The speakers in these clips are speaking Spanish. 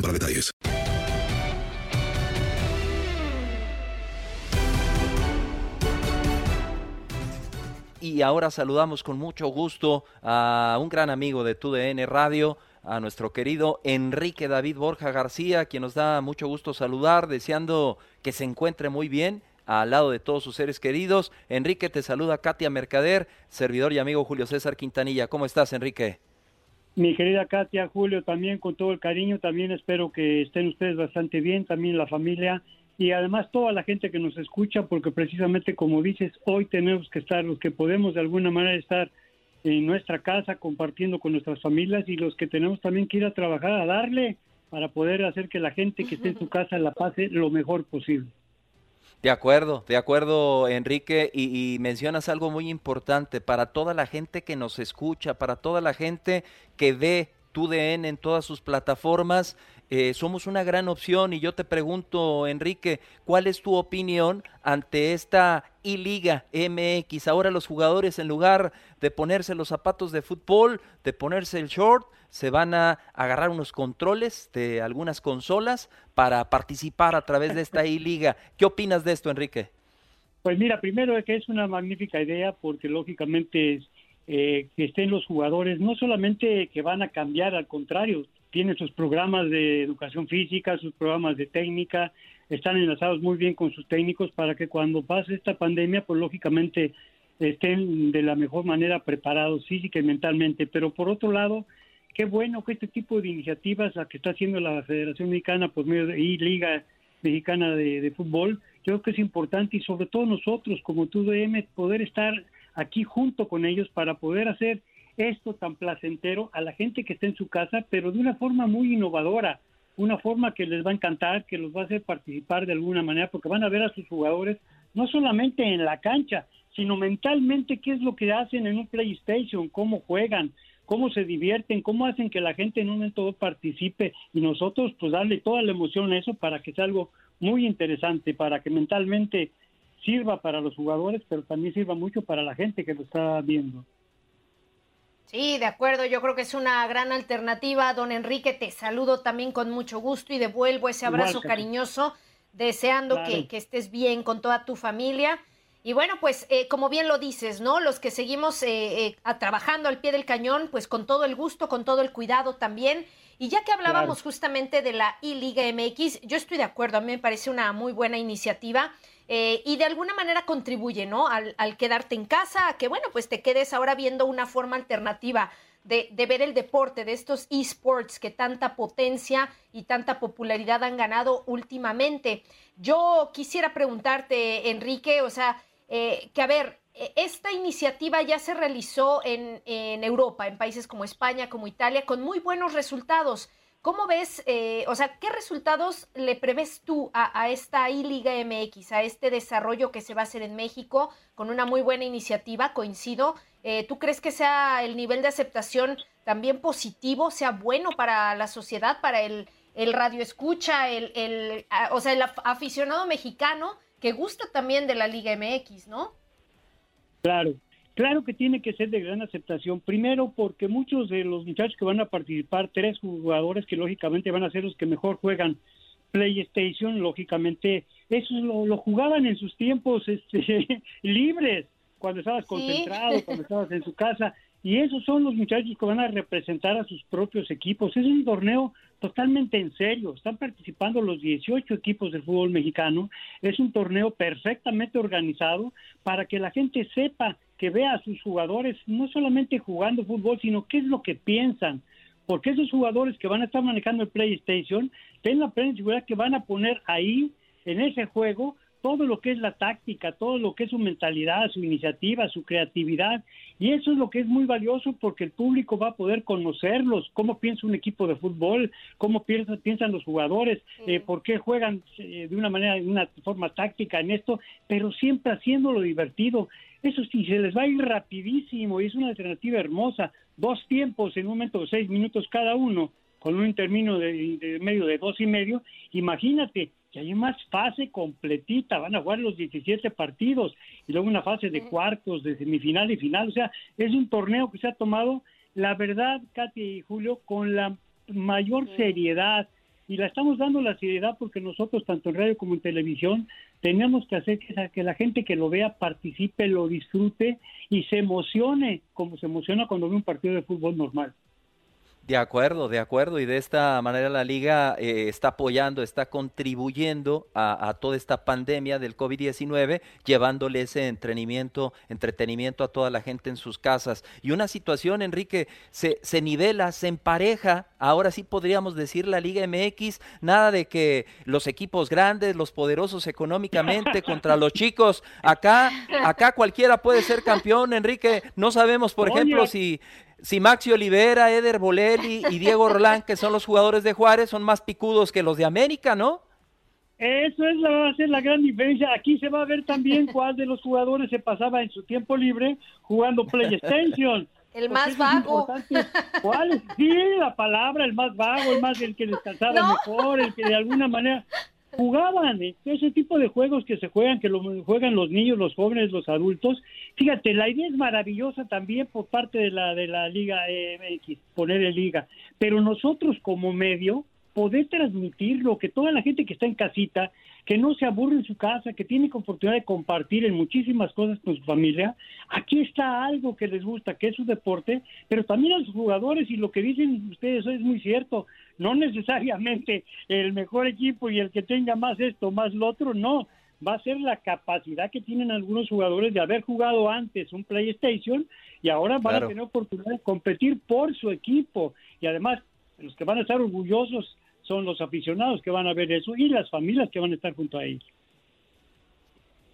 para detalles. Y ahora saludamos con mucho gusto a un gran amigo de TUDN Radio, a nuestro querido Enrique David Borja García, quien nos da mucho gusto saludar, deseando que se encuentre muy bien al lado de todos sus seres queridos. Enrique, te saluda Katia Mercader, servidor y amigo Julio César Quintanilla. ¿Cómo estás, Enrique? Mi querida Katia, Julio, también con todo el cariño, también espero que estén ustedes bastante bien, también la familia y además toda la gente que nos escucha, porque precisamente como dices, hoy tenemos que estar, los que podemos de alguna manera estar en nuestra casa compartiendo con nuestras familias y los que tenemos también que ir a trabajar, a darle para poder hacer que la gente que esté en su casa la pase lo mejor posible. De acuerdo, de acuerdo, Enrique, y, mencionas algo muy importante. Para toda la gente que nos escucha, para toda la gente que ve TUDN en todas sus plataformas. Eh, somos una gran opción y yo te pregunto, Enrique, ¿cuál es tu opinión ante esta I-Liga MX? Ahora los jugadores, en lugar de ponerse los zapatos de fútbol, de ponerse el short, se van a agarrar unos controles de algunas consolas para participar a través de esta I-Liga. ¿Qué opinas de esto, Enrique? Pues mira, primero es que es una magnífica idea porque lógicamente eh, que estén los jugadores, no solamente que van a cambiar, al contrario, tienen sus programas de educación física, sus programas de técnica, están enlazados muy bien con sus técnicos para que cuando pase esta pandemia, pues lógicamente estén de la mejor manera preparados física y mentalmente. Pero por otro lado, qué bueno que este tipo de iniciativas, la que está haciendo la Federación Mexicana por medio de y Liga Mexicana de, de, Fútbol, yo creo que es importante y sobre todo nosotros como TUDM poder estar aquí junto con ellos para poder hacer esto tan placentero a la gente que está en su casa, pero de una forma muy innovadora, una forma que les va a encantar, que los va a hacer participar de alguna manera, porque van a ver a sus jugadores no solamente en la cancha, sino mentalmente qué es lo que hacen en un PlayStation, cómo juegan, cómo se divierten, cómo hacen que la gente en un momento participe y nosotros pues darle toda la emoción a eso para que sea algo muy interesante, para que mentalmente sirva para los jugadores, pero también sirva mucho para la gente que lo está viendo. Sí, de acuerdo, yo creo que es una gran alternativa. Don Enrique, te saludo también con mucho gusto y devuelvo ese abrazo Igual, cariñoso, deseando claro. que, que, estés bien con toda tu familia. Y bueno, pues eh, como bien lo dices, ¿no? Los que seguimos eh, eh, trabajando al pie del cañón, pues con todo el gusto, con todo el cuidado también. Y ya que hablábamos claro. justamente de la I-Liga MX, yo estoy de acuerdo, a mí me parece una muy buena iniciativa. Eh, y de alguna manera contribuye, ¿no? Al, quedarte en casa, a que, bueno, pues te quedes ahora viendo una forma alternativa de, de ver el deporte, de estos esports que tanta potencia y tanta popularidad han ganado últimamente. Yo quisiera preguntarte, Enrique, o sea, eh, que a ver, esta iniciativa ya se realizó en, en Europa, en países como España, como Italia, con muy buenos resultados. ¿Cómo ves, eh, o sea, qué resultados le prevés tú a, esta I-Liga MX, a este desarrollo que se va a hacer en México con una muy buena iniciativa? Coincido. Eh, ¿Tú crees que sea el nivel de aceptación también positivo, sea bueno para la sociedad, para el, el radio escucha, el, el, o sea, el aficionado mexicano que gusta también de la Liga MX, ¿no? Claro, Claro que tiene que ser de gran aceptación. Primero, porque muchos de los muchachos que van a participar, tres jugadores que lógicamente van a ser los que mejor juegan PlayStation, lógicamente, eso lo, jugaban en sus tiempos este, libres, cuando estabas concentrado, cuando estabas en su casa. Y esos son los muchachos que van a representar a sus propios equipos. Es un torneo totalmente en serio. Están participando los 18 equipos del fútbol mexicano. Es un torneo perfectamente organizado para que la gente sepa que vea a sus jugadores no solamente jugando fútbol, sino qué es lo que piensan. Porque esos jugadores que van a estar manejando el PlayStation, tienen la plena seguridad que van a poner ahí, en ese juego, todo lo que es la táctica, todo lo que es su mentalidad, su iniciativa, su creatividad. Y eso es lo que es muy valioso porque el público va a poder conocerlos, cómo piensa un equipo de fútbol, cómo piensan, piensan los jugadores, eh, por qué juegan eh, de una manera, de una forma táctica en esto, pero siempre haciéndolo divertido. Eso sí, se les va a ir rapidísimo y es una alternativa hermosa. Dos tiempos en un momento de seis minutos cada uno, con un término de, medio de dos y medio. Imagínate, que hay más fase completita, van a jugar los 17 partidos y luego una fase de cuartos, de semifinal y final. O sea, es un torneo que se ha tomado, la verdad, Katy y Julio, con la mayor seriedad y la estamos dando la seriedad porque nosotros, tanto en radio como en televisión, tenemos que hacer que, la gente que lo vea participe, lo disfrute y se emocione como se emociona cuando ve un partido de fútbol normal. De acuerdo, de acuerdo. Y de esta manera la liga eh, está apoyando, está contribuyendo a, toda esta pandemia del COVID-19, llevándole ese entretenimiento, entretenimiento a toda la gente en sus casas. Y una situación, Enrique, se, se nivela, se empareja. Ahora sí podríamos decir la Liga MX, nada de que los equipos grandes, los poderosos económicamente contra los chicos. Acá, acá cualquiera puede ser campeón, Enrique. No sabemos, por ejemplo, si si Maxi Olivera, Eder Bolelli y Diego Rolán, que son los jugadores de Juárez, son más picudos que los de América, ¿no? Eso es la, va a ser la gran diferencia. Aquí se va a ver también cuál de los jugadores se pasaba en su tiempo libre jugando PlayStation. El más vago. ¿Cuál? Sí, la palabra, el más vago, el más el que descansaba mejor, el que de alguna manera jugaban ¿eh? ese tipo de juegos que se juegan, que lo juegan los niños, los jóvenes, los adultos. Fíjate, la idea es maravillosa también por parte de la de la Liga MX, poner en liga, pero nosotros como medio poder transmitirlo, que toda la gente que está en casita, que no se aburre en su casa, que tiene oportunidad de compartir en muchísimas cosas con su familia, aquí está algo que les gusta, que es su deporte, pero también a los jugadores y lo que dicen ustedes es muy cierto, no necesariamente el mejor equipo y el que tenga más esto, más lo otro, no, va a ser la capacidad que tienen algunos jugadores de haber jugado antes un PlayStation y ahora van a tener oportunidad de competir por su equipo y además los que van a estar orgullosos son los aficionados que van a ver eso y las familias que van a estar junto a ellos.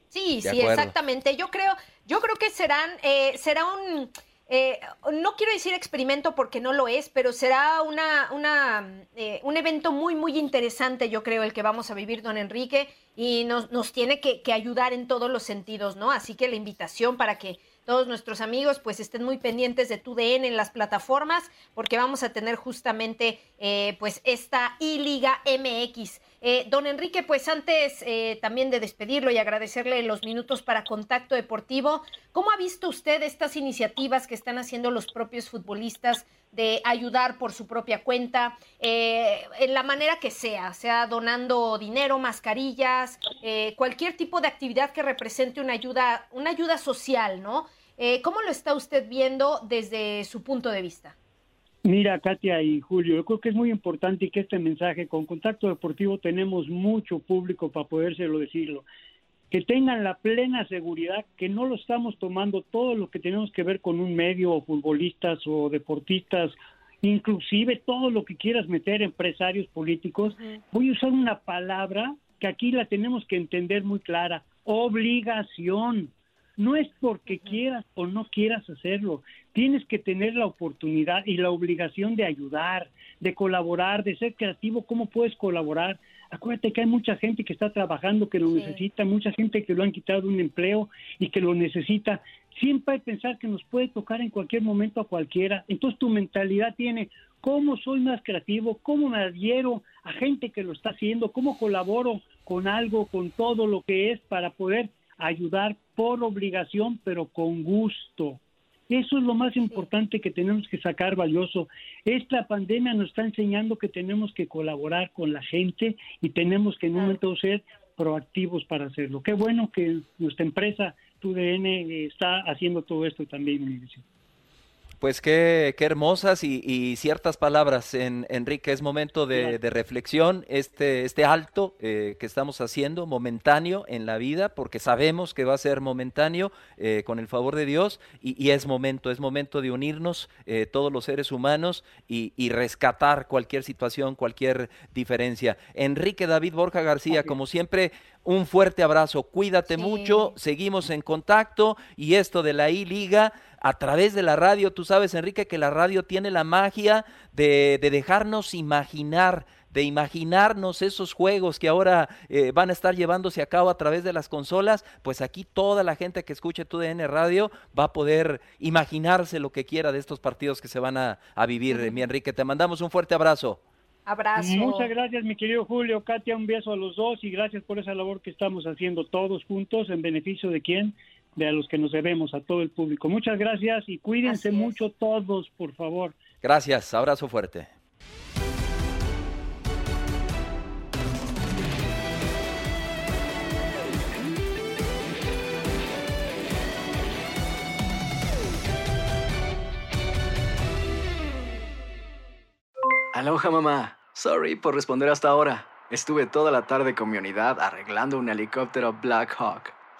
Sí, sí, exactamente. Yo creo, yo creo que serán, eh, será un, eh, no quiero decir experimento porque no lo es, pero será una, una eh, un evento muy, muy interesante, yo creo, el que vamos a vivir, don Enrique, y nos, nos tiene que, ayudar en todos los sentidos, ¿no? Así que la invitación para que todos nuestros amigos pues estén muy pendientes de TUDN en las plataformas porque vamos a tener justamente eh, pues esta I-Liga MX. Eh, don Enrique, pues antes eh, también de despedirlo y agradecerle los minutos para Contacto Deportivo, ¿cómo ha visto usted estas iniciativas que están haciendo los propios futbolistas de ayudar por su propia cuenta, en la manera que sea, sea donando dinero, mascarillas, cualquier tipo de actividad que represente una ayuda, una ayuda social, ¿no? Eh, ¿Cómo lo está usted viendo desde su punto de vista? Mira, Katia y Julio, yo creo que es muy importante que este mensaje, con Contacto Deportivo tenemos mucho público para podérselo decirlo, que tengan la plena seguridad que no lo estamos tomando todo lo que tenemos que ver con un medio o futbolistas o deportistas, inclusive todo lo que quieras meter, empresarios políticos. Voy a usar una palabra que aquí la tenemos que entender muy clara, obligación. No es porque quieras o no quieras hacerlo, tienes que tener la oportunidad y la obligación de ayudar, de colaborar, de ser creativo, ¿cómo puedes colaborar? Acuérdate que hay mucha gente que está trabajando, que lo necesita, mucha gente que lo han quitado un empleo y que lo necesita. Siempre hay que pensar que nos puede tocar en cualquier momento a cualquiera. Entonces tu mentalidad tiene, ¿cómo soy más creativo? ¿Cómo me adhiero a gente que lo está haciendo? ¿Cómo colaboro con algo, con todo lo que es para poder ayudar por obligación, pero con gusto? Eso es lo más importante que tenemos que sacar valioso. Esta pandemia nos está enseñando que tenemos que colaborar con la gente y tenemos que en un momento ser proactivos para hacerlo. Qué bueno que nuestra empresa, TUDN, está haciendo todo esto también, Univision. Pues qué, qué hermosas y, ciertas palabras, en, Enrique. Es momento de, reflexión, este, este alto eh, que estamos haciendo, momentáneo en la vida, porque sabemos que va a ser momentáneo eh, con el favor de Dios, y, es momento, es momento de unirnos eh, todos los seres humanos y, rescatar cualquier situación, cualquier diferencia. Enrique David Borja García, como siempre, un fuerte abrazo, cuídate mucho, seguimos en contacto y esto de la I-Liga a través de la radio. Tú sabes, Enrique, que la radio tiene la magia de, dejarnos imaginar, de imaginarnos esos juegos que ahora eh, van a estar llevándose a cabo a través de las consolas, pues aquí toda la gente que escuche tu DN Radio va a poder imaginarse lo que quiera de estos partidos que se van a, vivir. Mi Enrique, te mandamos un fuerte abrazo. Abrazo. Muchas gracias, mi querido Julio, Katia, un beso a los dos y gracias por esa labor que estamos haciendo todos juntos en beneficio de quién, de a los que nos debemos, a todo el público. Muchas gracias y cuídense mucho todos, por favor. Gracias, abrazo fuerte. Aloha mamá. Sorry por responder hasta ahora. Estuve toda la tarde con mi unidad arreglando un helicóptero Black Hawk.